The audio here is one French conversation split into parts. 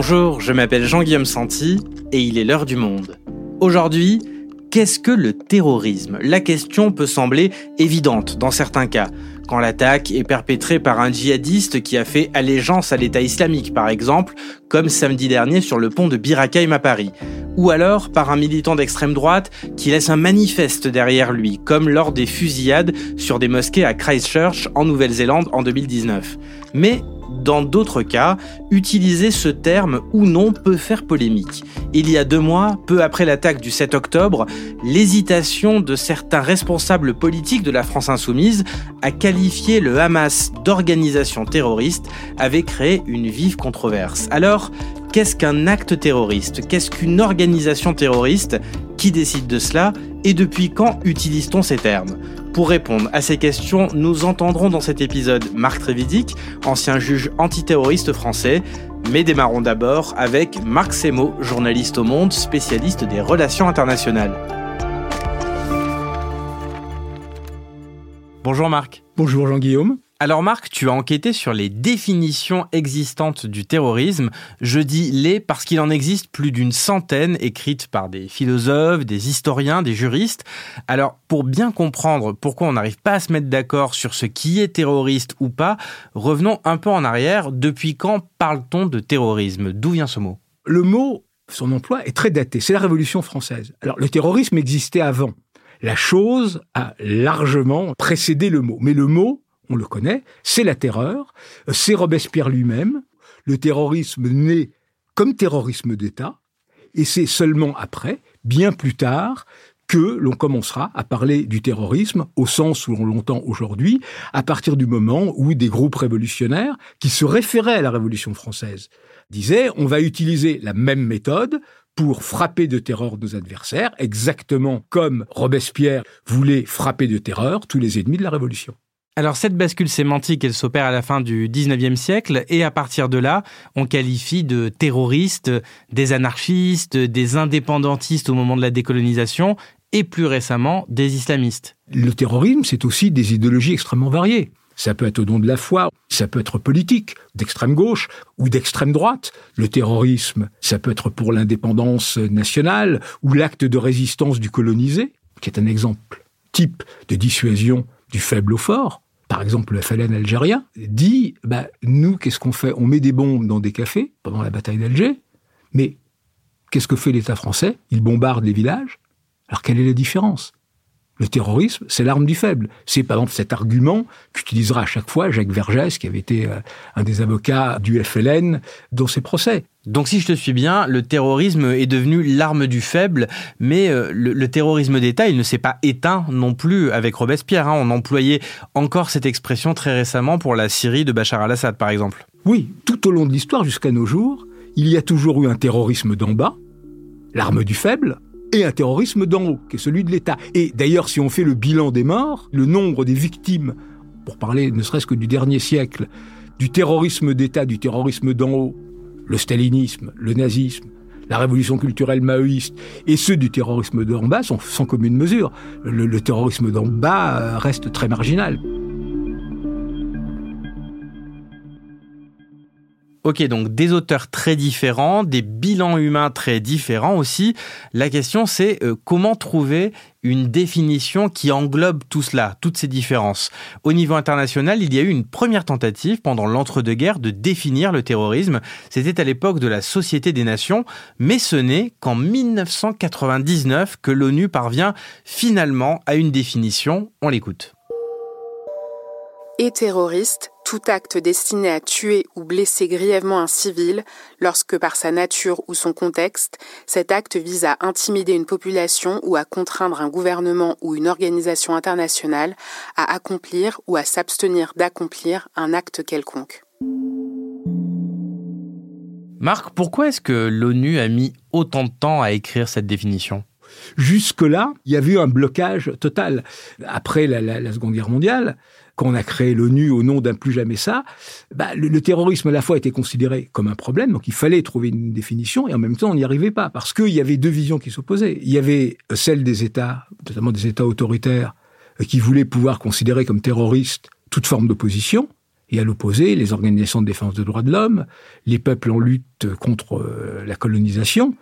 Bonjour, je m'appelle Jean-Guillaume Santi et il est l'heure du monde. Aujourd'hui, qu'est-ce que le terrorisme? La question peut sembler évidente dans certains cas. Quand l'attaque est perpétrée par un djihadiste qui a fait allégeance à l'État islamique, par exemple, comme samedi dernier sur le pont de Birakaim à Paris. Ou alors par un militant d'extrême droite qui laisse un manifeste derrière lui, comme lors des fusillades sur des mosquées à Christchurch en Nouvelle-Zélande en 2019. Mais dans d'autres cas, utiliser ce terme ou non peut faire polémique. Il y a deux mois, peu après l'attaque du 7 octobre, l'hésitation de certains responsables politiques de la France insoumise à qualifier le Hamas d'organisation terroriste avait créé une vive controverse. Alors, qu'est-ce qu'un acte terroriste Qu'est-ce qu'une organisation terroriste Qui décide de cela Et depuis quand utilise-t-on ces termes pour répondre à ces questions, nous entendrons dans cet épisode Marc Trévidic, ancien juge antiterroriste français, mais démarrons d'abord avec Marc Semo, journaliste au Monde, spécialiste des relations internationales. Bonjour Marc. Bonjour Jean-Guillaume. Alors Marc, tu as enquêté sur les définitions existantes du terrorisme. Je dis les parce qu'il en existe plus d'une centaine écrites par des philosophes, des historiens, des juristes. Alors pour bien comprendre pourquoi on n'arrive pas à se mettre d'accord sur ce qui est terroriste ou pas, revenons un peu en arrière. Depuis quand parle-t-on de terrorisme? D'où vient ce mot? Le mot, son emploi est très daté. C'est la Révolution française. Alors le terrorisme existait avant. La chose a largement précédé le mot. Mais le mot on le connaît, c'est la terreur, c'est Robespierre lui-même. Le terrorisme naît comme terrorisme d'État, et c'est seulement après, bien plus tard, que l'on commencera à parler du terrorisme au sens où on l'entend aujourd'hui, à partir du moment où des groupes révolutionnaires, qui se référaient à la Révolution française, disaient on va utiliser la même méthode pour frapper de terreur nos adversaires, exactement comme Robespierre voulait frapper de terreur tous les ennemis de la Révolution. Alors cette bascule sémantique, elle s'opère à la fin du 19e siècle et à partir de là, on qualifie de terroristes des anarchistes, des indépendantistes au moment de la décolonisation et plus récemment des islamistes. Le terrorisme, c'est aussi des idéologies extrêmement variées. Ça peut être au nom de la foi, ça peut être politique, d'extrême gauche ou d'extrême droite. Le terrorisme, ça peut être pour l'indépendance nationale ou l'acte de résistance du colonisé, qui est un exemple type de dissuasion du faible au fort par exemple le FLN algérien, dit bah, nous, qu'est-ce qu'on fait? On met des bombes dans des cafés pendant la bataille d'Alger, mais qu'est-ce que fait l'État français? Il bombarde les villages. Alors quelle est la différence? Le terrorisme, c'est l'arme du faible. C'est par exemple cet argument qu'utilisera à chaque fois Jacques Vergès, qui avait été euh, un des avocats du FLN dans ses procès. Donc si je te suis bien, le terrorisme est devenu l'arme du faible, mais euh, le, terrorisme d'État, il ne s'est pas éteint non plus avec Robespierre. Hein. On employait encore cette expression très récemment pour la Syrie de Bachar al-Assad, par exemple. Oui, tout au long de l'histoire jusqu'à nos jours, il y a toujours eu un terrorisme d'en bas, l'arme du faible, et un terrorisme d'en haut, qui est celui de l'État. Et d'ailleurs, si on fait le bilan des morts, le nombre des victimes, pour parler ne serait-ce que du dernier siècle, du terrorisme d'État, du terrorisme d'en haut, le stalinisme, le nazisme, la révolution culturelle maoïste et ceux du terrorisme d'en bas sont sans commune mesure. Le, le terrorisme d'en bas reste très marginal. Ok, donc des auteurs très différents, des bilans humains très différents aussi. La question c'est euh, comment trouver une définition qui englobe tout cela, toutes ces différences? Au niveau international, il y a eu une première tentative pendant l'entre-deux-guerres de définir le terrorisme. C'était à l'époque de la Société des Nations, mais ce n'est qu'en 1999 que l'ONU parvient finalement à une définition. On l'écoute. Et terroriste, tout acte destiné à tuer ou blesser grièvement un civil lorsque par sa nature ou son contexte, cet acte vise à intimider une population ou à contraindre un gouvernement ou une organisation internationale à accomplir ou à s'abstenir d'accomplir un acte quelconque. Marc, pourquoi est-ce que l'ONU a mis autant de temps à écrire cette définition? Jusque-là, il y avait eu un blocage total. Après la, la Seconde Guerre mondiale, quand on a créé l'ONU au nom d'un plus jamais ça, bah, le, terrorisme à la fois était considéré comme un problème, donc il fallait trouver une définition, et en même temps on n'y arrivait pas, parce qu'il y avait deux visions qui s'opposaient. Il y avait celle des États, notamment des États autoritaires, euh, qui voulaient pouvoir considérer comme terroristes toute forme d'opposition, Et à l'opposé, les organisations de défense des droits de l'homme, les peuples en lutte contre euh, la colonisation,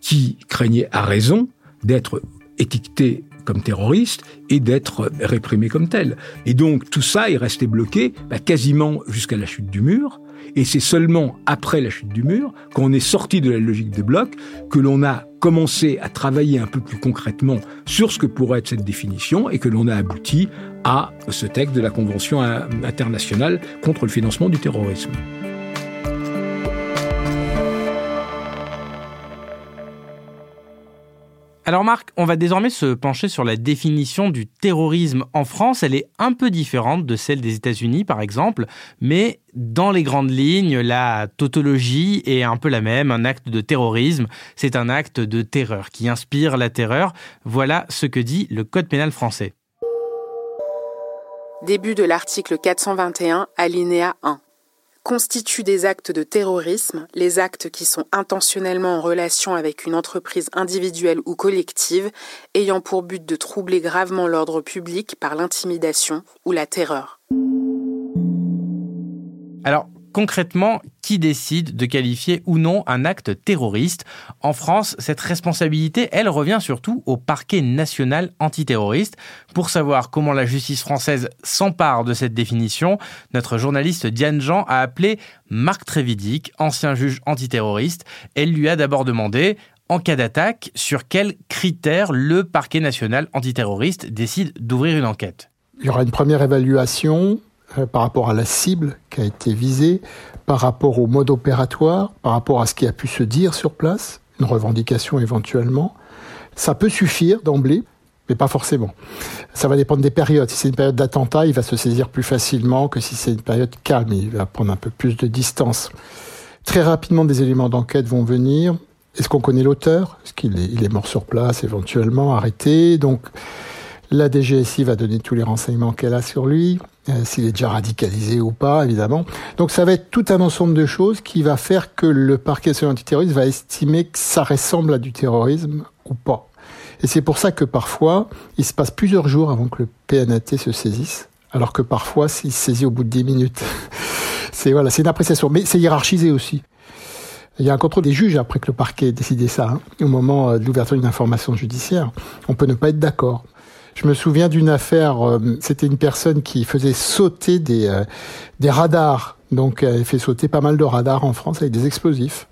qui craignaient à raison d'être étiquetés comme terroristes et d'être réprimés comme tels. Et donc tout ça est resté bloqué bah, quasiment jusqu'à la chute du mur. Et c'est seulement après la chute du mur, qu'on est sorti de la logique des blocs, que l'on a commencé à travailler un peu plus concrètement sur ce que pourrait être cette définition et que l'on a abouti à ce texte de la Convention internationale contre le financement du terrorisme. Alors Marc, on va désormais se pencher sur la définition du terrorisme en France. Elle est un peu différente de celle des États-Unis par exemple, mais dans les grandes lignes, la tautologie est un peu la même. Un acte de terrorisme, c'est un acte de terreur qui inspire la terreur. Voilà ce que dit le Code pénal français. Début de l'article 421, alinéa 1 constituent des actes de terrorisme les actes qui sont intentionnellement en relation avec une entreprise individuelle ou collective ayant pour but de troubler gravement l'ordre public par l'intimidation ou la terreur. Alors, concrètement, qui décide de qualifier ou non un acte terroriste? En France, cette responsabilité, elle revient surtout au parquet national antiterroriste. Pour savoir comment la justice française s'empare de cette définition, notre journaliste Diane Jean a appelé Marc Trévidic, ancien juge antiterroriste. Elle lui a d'abord demandé en cas d'attaque, sur quels critères le parquet national antiterroriste décide d'ouvrir une enquête? Il y aura une première évaluation par rapport à la cible qui a été visée, par rapport au mode opératoire, par rapport à ce qui a pu se dire sur place, une revendication éventuellement. Ça peut suffire d'emblée, mais pas forcément. Ça va dépendre des périodes. Si c'est une période d'attentat, il va se saisir plus facilement que si c'est une période calme. Il va prendre un peu plus de distance. Très rapidement, des éléments d'enquête vont venir. Est-ce qu'on connaît l'auteur? Est-ce qu'il est, est mort sur place, éventuellement arrêté? Donc, la DGSI va donner tous les renseignements qu'elle a sur lui, euh, s'il est déjà radicalisé ou pas, évidemment. Donc ça va être tout un ensemble de choses qui va faire que le parquet national antiterroriste va estimer que ça ressemble à du terrorisme ou pas. Et c'est pour ça que parfois, il se passe plusieurs jours avant que le PNAT se saisisse, alors que parfois, il se saisit au bout de 10 minutes. c'est voilà, c'est une appréciation, mais c'est hiérarchisé aussi. Il y a un contrôle des juges après que le parquet ait décidé ça, hein, au moment euh, de l'ouverture d'une information judiciaire. On peut ne pas être d'accord. Je me souviens d'une affaire, euh, c'était une personne qui faisait sauter des, euh, des radars. Donc elle fait sauter pas mal de radars en France avec des explosifs.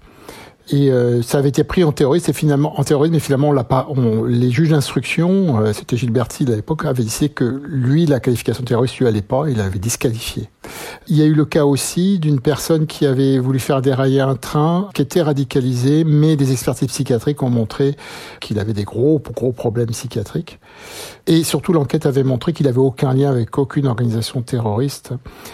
Et euh, ça avait été pris en terroriste et finalement en terrorisme, mais finalement on l'a pas. On, les juges d'instruction, euh, c'était Gilberti à l'époque, avait dit que lui la qualification terroriste lui allait pas, il l'avait disqualifié. Il y a eu le cas aussi d'une personne qui avait voulu faire dérailler un train, qui était radicalisé, mais des expertises psychiatriques ont montré qu'il avait des gros gros problèmes psychiatriques. Et surtout l'enquête avait montré qu'il avait aucun lien avec aucune organisation terroriste,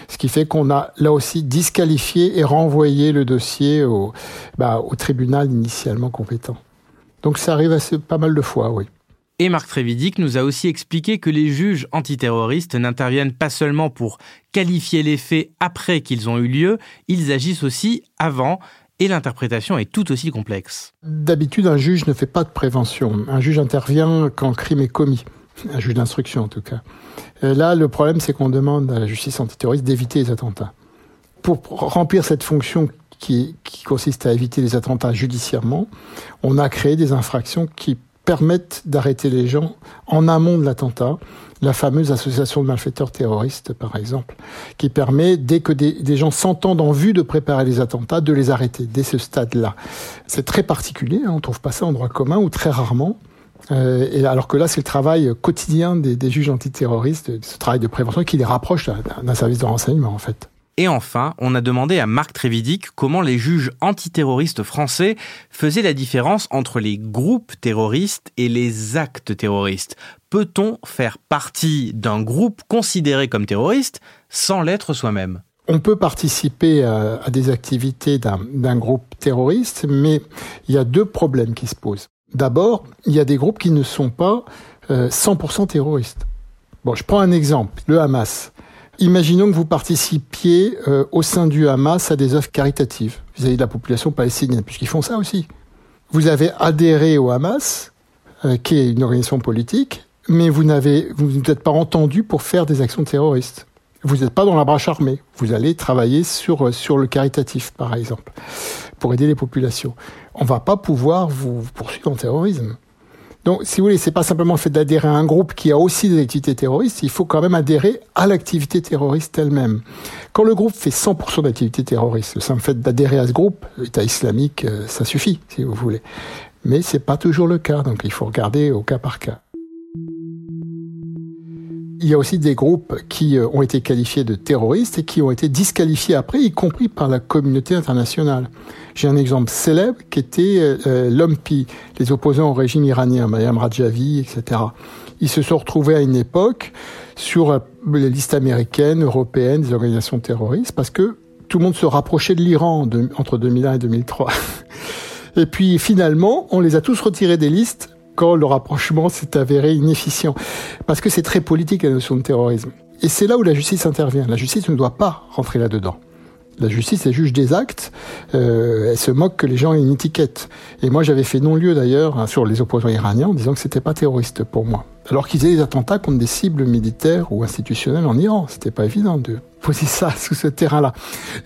ce qui fait qu'on a là aussi disqualifié et renvoyé le dossier au, bah, au tribunal initialement compétent. Donc ça arrive assez, pas mal de fois, oui. Et Marc Trévidic nous a aussi expliqué que les juges antiterroristes n'interviennent pas seulement pour qualifier les faits après qu'ils ont eu lieu, ils agissent aussi avant, et l'interprétation est tout aussi complexe. D'habitude, un juge ne fait pas de prévention. Un juge intervient quand le crime est commis. Un juge d'instruction, en tout cas. Là, le problème, c'est qu'on demande à la justice antiterroriste d'éviter les attentats. Pour remplir cette fonction qui, qui consiste à éviter les attentats judiciairement, on a créé des infractions qui permettent d'arrêter les gens en amont de l'attentat. La fameuse association de malfaiteurs terroristes, par exemple, qui permet, dès que des, des gens s'entendent en vue de préparer les attentats, de les arrêter dès ce stade-là. C'est très particulier, hein, on trouve pas ça en droit commun ou très rarement. Euh, et alors que là, c'est le travail quotidien des, des juges antiterroristes, ce travail de prévention qui les rapproche d'un service de renseignement, en fait. Et enfin, on a demandé à Marc Trévidic comment les juges antiterroristes français faisaient la différence entre les groupes terroristes et les actes terroristes. Peut-on faire partie d'un groupe considéré comme terroriste sans l'être soi-même? On peut participer à, à des activités d'un groupe terroriste, mais il y a deux problèmes qui se posent. D'abord, il y a des groupes qui ne sont pas euh, 100% terroristes. Bon, je prends un exemple, le Hamas. Imaginons que vous participiez euh, au sein du Hamas à des œuvres caritatives vis-à-vis de la population palestinienne, puisqu'ils font ça aussi. Vous avez adhéré au Hamas, euh, qui est une organisation politique, mais vous n'avez, n'êtes pas entendu pour faire des actions terroristes. Vous n'êtes pas dans la branche armée. Vous allez travailler sur, sur le caritatif, par exemple, pour aider les populations. On va pas pouvoir vous poursuivre en terrorisme. Donc, si vous voulez, c'est pas simplement le fait d'adhérer à un groupe qui a aussi des activités terroristes, il faut quand même adhérer à l'activité terroriste elle-même. Quand le groupe fait 100% d'activité terroriste, le simple fait d'adhérer à ce groupe, l'État islamique, euh, ça suffit, si vous voulez. Mais c'est pas toujours le cas, donc il faut regarder au cas par cas. Il y a aussi des groupes qui euh, ont été qualifiés de terroristes et qui ont été disqualifiés après, y compris par la communauté internationale. J'ai un exemple célèbre qui était euh, euh l'OMPI, les opposants au régime iranien, Mayam Rajavi, etc. Ils se sont retrouvés à une époque sur les listes américaines, européennes, des organisations terroristes, parce que tout le monde se rapprochait de l'Iran entre 2001 et 2003. et puis finalement, on les a tous retirés des listes le rapprochement s'est avéré inefficient. Parce que c'est très politique la notion de terrorisme. Et c'est là où la justice intervient. La justice ne doit pas rentrer là-dedans. La justice, elle juge des actes, euh, elle se moque que les gens aient une étiquette. Et moi, j'avais fait non-lieu d'ailleurs hein, sur les opposants iraniens en disant que c'était pas terroriste pour moi. Alors qu'ils aient des attentats contre des cibles militaires ou institutionnelles en Iran. C'était pas évident de poser ça sous ce terrain-là.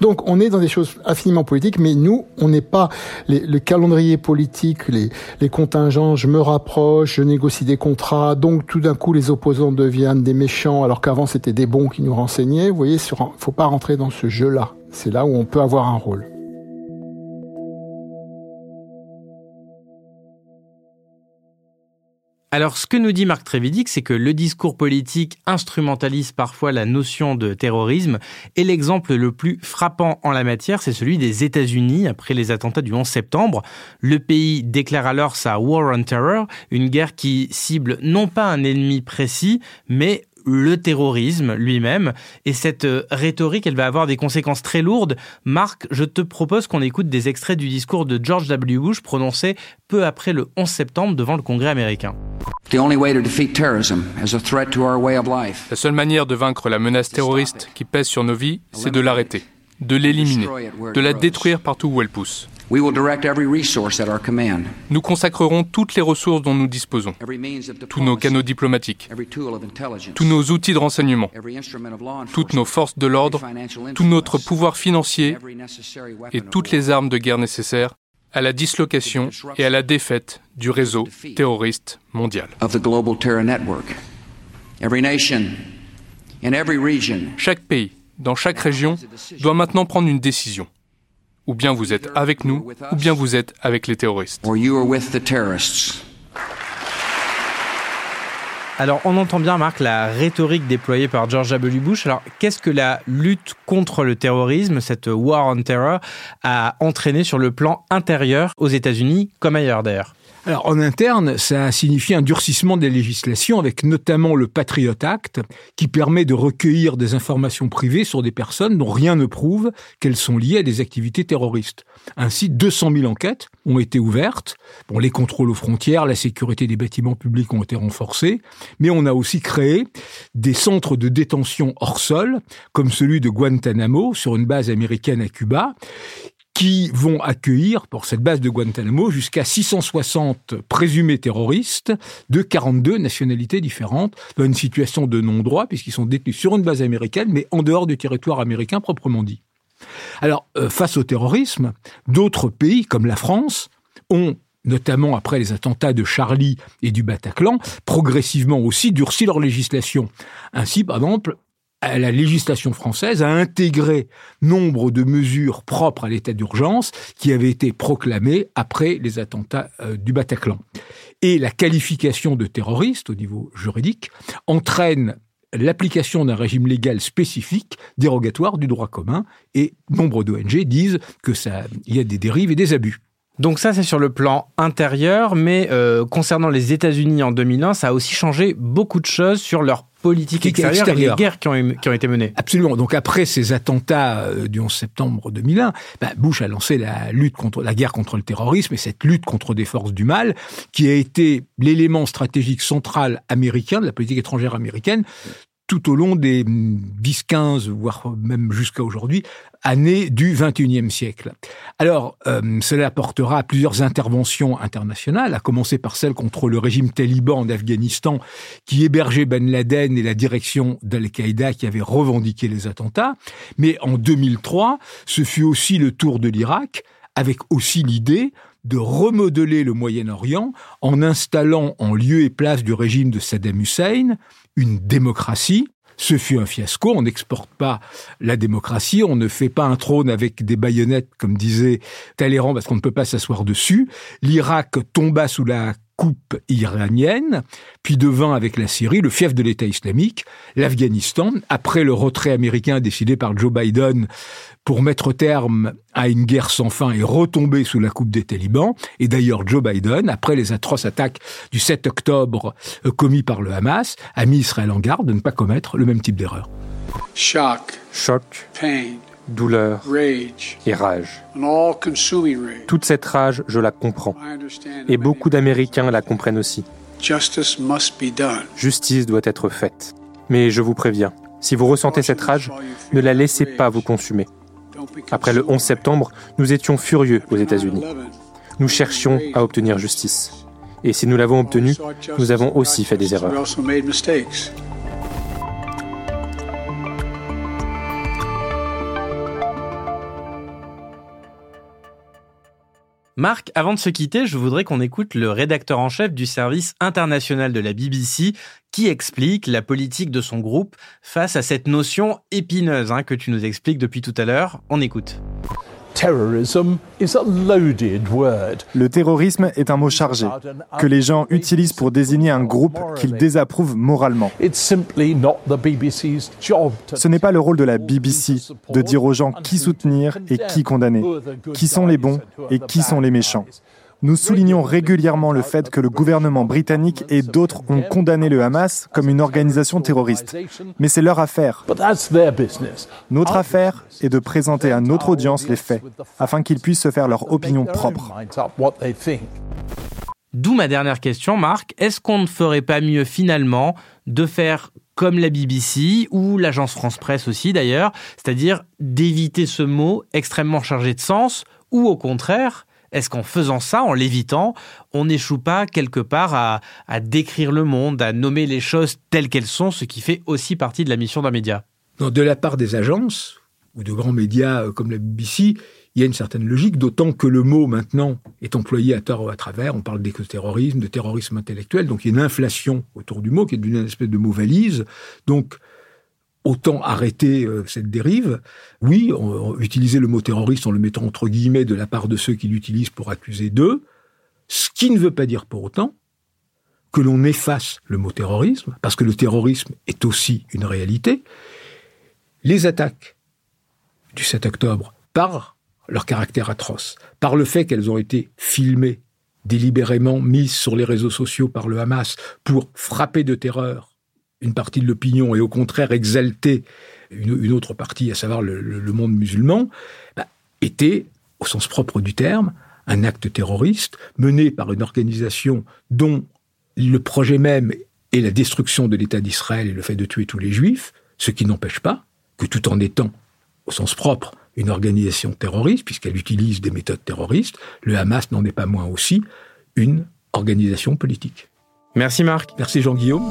Donc, on est dans des choses infiniment politiques, mais nous, on n'est pas les, le calendrier politique, les, les contingents, je me rapproche, je négocie des contrats, donc tout d'un coup, les opposants deviennent des méchants, alors qu'avant, c'était des bons qui nous renseignaient. Vous voyez, sur, faut pas rentrer dans ce jeu-là. C'est là où on peut avoir un rôle. Alors, ce que nous dit Marc Trévidic, c'est que le discours politique instrumentalise parfois la notion de terrorisme, et l'exemple le plus frappant en la matière, c'est celui des États-Unis après les attentats du 11 septembre. Le pays déclare alors sa War on Terror, une guerre qui cible non pas un ennemi précis, mais le terrorisme lui-même. Et cette euh, rhétorique, elle va avoir des conséquences très lourdes. Marc, je te propose qu'on écoute des extraits du discours de George W. Bush prononcé peu après le 11 septembre devant le Congrès américain. La seule manière de vaincre la menace terroriste qui pèse sur nos vies, c'est de l'arrêter, de l'éliminer, de la détruire partout où elle pousse. Nous consacrerons toutes les ressources dont nous disposons, tous nos canaux diplomatiques, tous nos outils de renseignement, toutes nos forces de l'ordre, tout notre pouvoir financier. Et toutes les armes de guerre nécessaires à la dislocation et à la défaite du réseau terroriste mondial. Chaque pays, dans chaque région, doit maintenant prendre une décision. Ou bien vous êtes avec nous, ou bien vous êtes avec les terroristes. Alors, on entend bien, Marc, la rhétorique déployée par George W. Bush. Alors, qu'est-ce que la lutte contre le terrorisme, cette war on terror, a entraîné sur le plan intérieur aux États-Unis, comme ailleurs d'ailleurs? Alors en interne, ça a signifié un durcissement des législations avec notamment le Patriot Act qui permet de recueillir des informations privées sur des personnes dont rien ne prouve qu'elles sont liées à des activités terroristes. Ainsi, 200 000 enquêtes ont été ouvertes. Bon, les contrôles aux frontières, la sécurité des bâtiments publics ont été renforcés, mais on a aussi créé des centres de détention hors sol, comme celui de Guantanamo sur une base américaine à Cuba, qui vont accueillir pour cette base de Guantanamo jusqu'à 660 présumés terroristes de 42 nationalités différentes dans une situation de non-droit puisqu'ils sont détenus sur une base américaine mais en dehors du territoire américain proprement dit. Alors, euh, face au terrorisme, d'autres pays comme la France ont notamment après les attentats de Charlie et du Bataclan, progressivement aussi durci leur législation. Ainsi, par exemple, la législation française a intégré nombre de mesures propres à l'état d'urgence qui avaient été proclamées après les attentats euh, du Bataclan. Et la qualification de terroriste au niveau juridique entraîne l'application d'un régime légal spécifique dérogatoire du droit commun et nombre d'ONG disent que ça il y a des dérives et des abus. Donc ça, c'est sur le plan intérieur, mais euh, concernant les États-Unis en 2001, ça a aussi changé beaucoup de choses sur leur politique extérieure, et les guerres qui ont, qui ont, été menées. Absolument. Donc après ces attentats euh, du 11 septembre 2001, bah, Bush a lancé la lutte contre la guerre contre le terrorisme et cette lutte contre des forces du mal, qui a été l'élément stratégique central américain de la politique étrangère américaine tout au long des 10, 15, voire même jusqu'à aujourd'hui, années du XXIe siècle. Alors, euh, cela apportera à plusieurs interventions internationales, à commencer par celle contre le régime taliban d'Afghanistan qui hébergeait Ben Laden et la direction d'Al-Qaïda qui avait revendiqué les attentats. Mais en 2003, ce fut aussi le tour de l'Irak, avec aussi l'idée de remodeler le Moyen-Orient en installant en lieu et place du régime de Saddam Hussein une démocratie. Ce fut un fiasco, on n'exporte pas la démocratie, on ne fait pas un trône avec des baïonnettes, comme disait Talleyrand, parce qu'on ne peut pas s'asseoir dessus. L'Irak tomba sous la coupe iranienne, puis devint avec la Syrie le fief de l'État islamique, l'Afghanistan, après le retrait américain décidé par Joe Biden pour mettre terme à une guerre sans fin et retomber sous la coupe des talibans. Et d'ailleurs, Joe Biden, après les atroces attaques du 7 octobre euh, commis par le Hamas, a mis Israël en garde de ne pas commettre le même type d'erreur. Choc, douleur et rage. Toute cette rage, je la comprends. Et beaucoup d'Américains la comprennent aussi. Justice doit être faite. Mais je vous préviens, si vous ressentez cette rage, ne la laissez pas vous consumer. Après le 11 septembre, nous étions furieux aux États-Unis. Nous cherchions à obtenir justice. Et si nous l'avons obtenue, nous avons aussi fait des erreurs. Marc, avant de se quitter, je voudrais qu'on écoute le rédacteur en chef du service international de la BBC qui explique la politique de son groupe face à cette notion épineuse hein, que tu nous expliques depuis tout à l'heure. On écoute. Le terrorisme est un mot chargé que les gens utilisent pour désigner un groupe qu'ils désapprouvent moralement. Ce n'est pas le rôle de la BBC de dire aux gens qui soutenir et qui condamner, qui sont les bons et qui sont les méchants. Nous soulignons régulièrement le fait que le gouvernement britannique et d'autres ont condamné le Hamas comme une organisation terroriste. Mais c'est leur affaire. Notre affaire est de présenter à notre audience les faits, afin qu'ils puissent se faire leur opinion propre. D'où ma dernière question, Marc. Est-ce qu'on ne ferait pas mieux finalement de faire comme la BBC ou l'agence France Presse aussi d'ailleurs, c'est-à-dire d'éviter ce mot extrêmement chargé de sens, ou au contraire, est-ce qu'en faisant ça, en l'évitant, on n'échoue pas quelque part à, décrire le monde, à nommer les choses telles qu'elles sont, ce qui fait aussi partie de la mission d'un média? De la part des agences ou de grands médias euh, comme la BBC, il y a une certaine logique, d'autant que le mot maintenant est employé à tort ou à travers. On parle d'écoterrorisme, de terrorisme intellectuel, donc il y a une inflation autour du mot qui est d'une espèce de mot valise. Donc autant arrêter euh, cette dérive. Oui, utiliser le mot terroriste en le mettant entre guillemets de la part de ceux qui l'utilisent pour accuser d'eux, ce qui ne veut pas dire pour autant que l'on efface le mot terrorisme, parce que le terrorisme est aussi une réalité. Les attaques du 7 octobre, par leur caractère atroce, par le fait qu'elles ont été filmées, délibérément mises sur les réseaux sociaux par le Hamas pour frapper de terreur une partie de l'opinion et au contraire exalter une, autre partie, à savoir le, monde musulman, bah, était, au sens propre du terme, un acte terroriste mené par une organisation dont le projet même est la destruction de l'État d'Israël et le fait de tuer tous les juifs, ce qui n'empêche pas que tout en étant, au sens propre, une organisation terroriste, puisqu'elle utilise des méthodes terroristes, le Hamas n'en est pas moins aussi une organisation politique. Merci Marc. Merci Jean-Guillaume.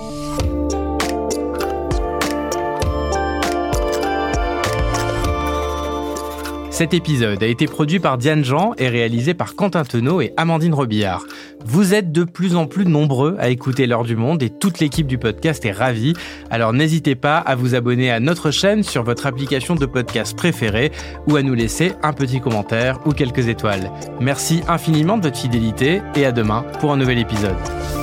Cet épisode a été produit par Diane Jean et réalisé par Quentin Tenot et Amandine Robillard. Vous êtes de plus en plus nombreux à écouter l'heure du monde et toute l'équipe du podcast est ravie. Alors n'hésitez pas à vous abonner à notre chaîne sur votre application de podcast préférée ou à nous laisser un petit commentaire ou quelques étoiles. Merci infiniment de votre fidélité et à demain pour un nouvel épisode.